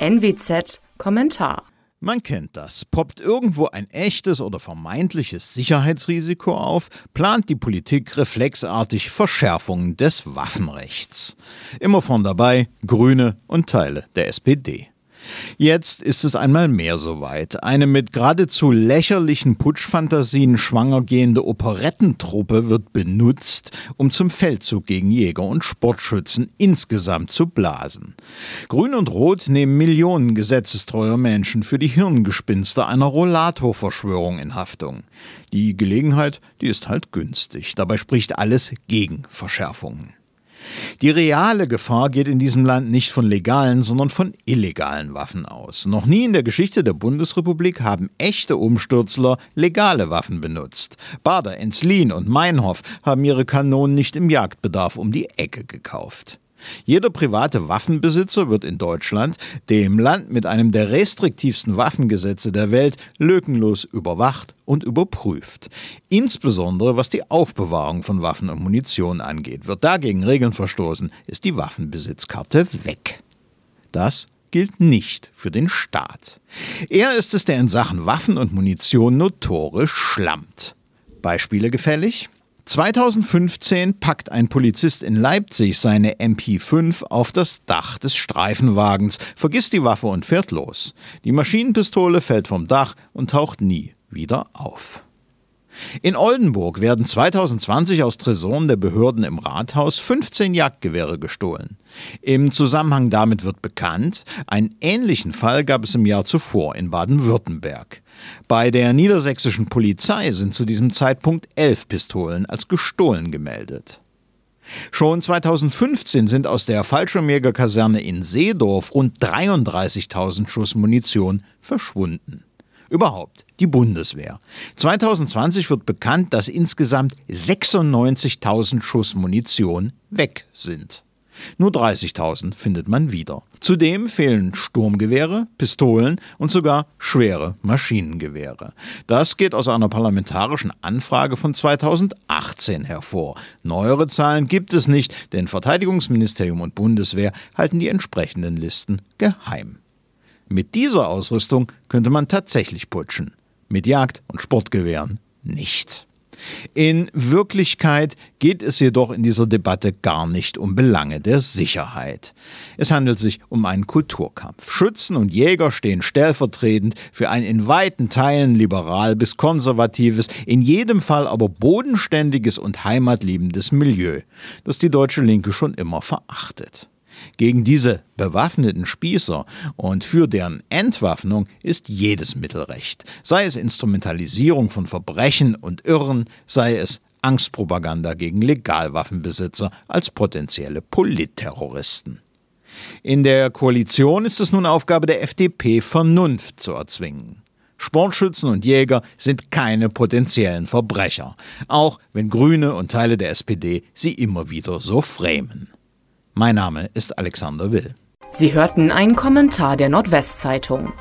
NWZ Kommentar man kennt das. Poppt irgendwo ein echtes oder vermeintliches Sicherheitsrisiko auf, plant die Politik reflexartig Verschärfungen des Waffenrechts. Immer von dabei Grüne und Teile der SPD. Jetzt ist es einmal mehr soweit. Eine mit geradezu lächerlichen Putschfantasien schwanger gehende Operettentruppe wird benutzt, um zum Feldzug gegen Jäger und Sportschützen insgesamt zu blasen. Grün und Rot nehmen Millionen gesetzestreuer Menschen für die Hirngespinste einer Rollator-Verschwörung in Haftung. Die Gelegenheit, die ist halt günstig. Dabei spricht alles gegen Verschärfungen. Die reale Gefahr geht in diesem Land nicht von legalen, sondern von illegalen Waffen aus. Noch nie in der Geschichte der Bundesrepublik haben echte Umstürzler legale Waffen benutzt. Bader, Enslin und Meinhof haben ihre Kanonen nicht im Jagdbedarf um die Ecke gekauft. Jeder private Waffenbesitzer wird in Deutschland, dem Land mit einem der restriktivsten Waffengesetze der Welt, lückenlos überwacht und überprüft. Insbesondere was die Aufbewahrung von Waffen und Munition angeht. Wird dagegen Regeln verstoßen, ist die Waffenbesitzkarte weg. Das gilt nicht für den Staat. Er ist es, der in Sachen Waffen und Munition notorisch schlammt. Beispiele gefällig? 2015 packt ein Polizist in Leipzig seine MP5 auf das Dach des Streifenwagens, vergisst die Waffe und fährt los. Die Maschinenpistole fällt vom Dach und taucht nie wieder auf. In Oldenburg werden 2020 aus Tresoren der Behörden im Rathaus 15 Jagdgewehre gestohlen. Im Zusammenhang damit wird bekannt, einen ähnlichen Fall gab es im Jahr zuvor in Baden-Württemberg. Bei der niedersächsischen Polizei sind zu diesem Zeitpunkt elf Pistolen als gestohlen gemeldet. Schon 2015 sind aus der Fallschirmjägerkaserne in Seedorf rund 33.000 Schuss Munition verschwunden. Überhaupt die Bundeswehr. 2020 wird bekannt, dass insgesamt 96.000 Schuss Munition weg sind. Nur 30.000 findet man wieder. Zudem fehlen Sturmgewehre, Pistolen und sogar schwere Maschinengewehre. Das geht aus einer parlamentarischen Anfrage von 2018 hervor. Neuere Zahlen gibt es nicht, denn Verteidigungsministerium und Bundeswehr halten die entsprechenden Listen geheim. Mit dieser Ausrüstung könnte man tatsächlich putschen. Mit Jagd- und Sportgewehren nicht. In Wirklichkeit geht es jedoch in dieser Debatte gar nicht um Belange der Sicherheit. Es handelt sich um einen Kulturkampf. Schützen und Jäger stehen stellvertretend für ein in weiten Teilen liberal bis konservatives, in jedem Fall aber bodenständiges und heimatliebendes Milieu, das die deutsche Linke schon immer verachtet. Gegen diese bewaffneten Spießer und für deren Entwaffnung ist jedes Mittel recht, sei es Instrumentalisierung von Verbrechen und Irren, sei es Angstpropaganda gegen Legalwaffenbesitzer als potenzielle Politterroristen. In der Koalition ist es nun Aufgabe der FDP, Vernunft zu erzwingen. Sportschützen und Jäger sind keine potenziellen Verbrecher, auch wenn Grüne und Teile der SPD sie immer wieder so framen. Mein Name ist Alexander Will. Sie hörten einen Kommentar der Nordwestzeitung.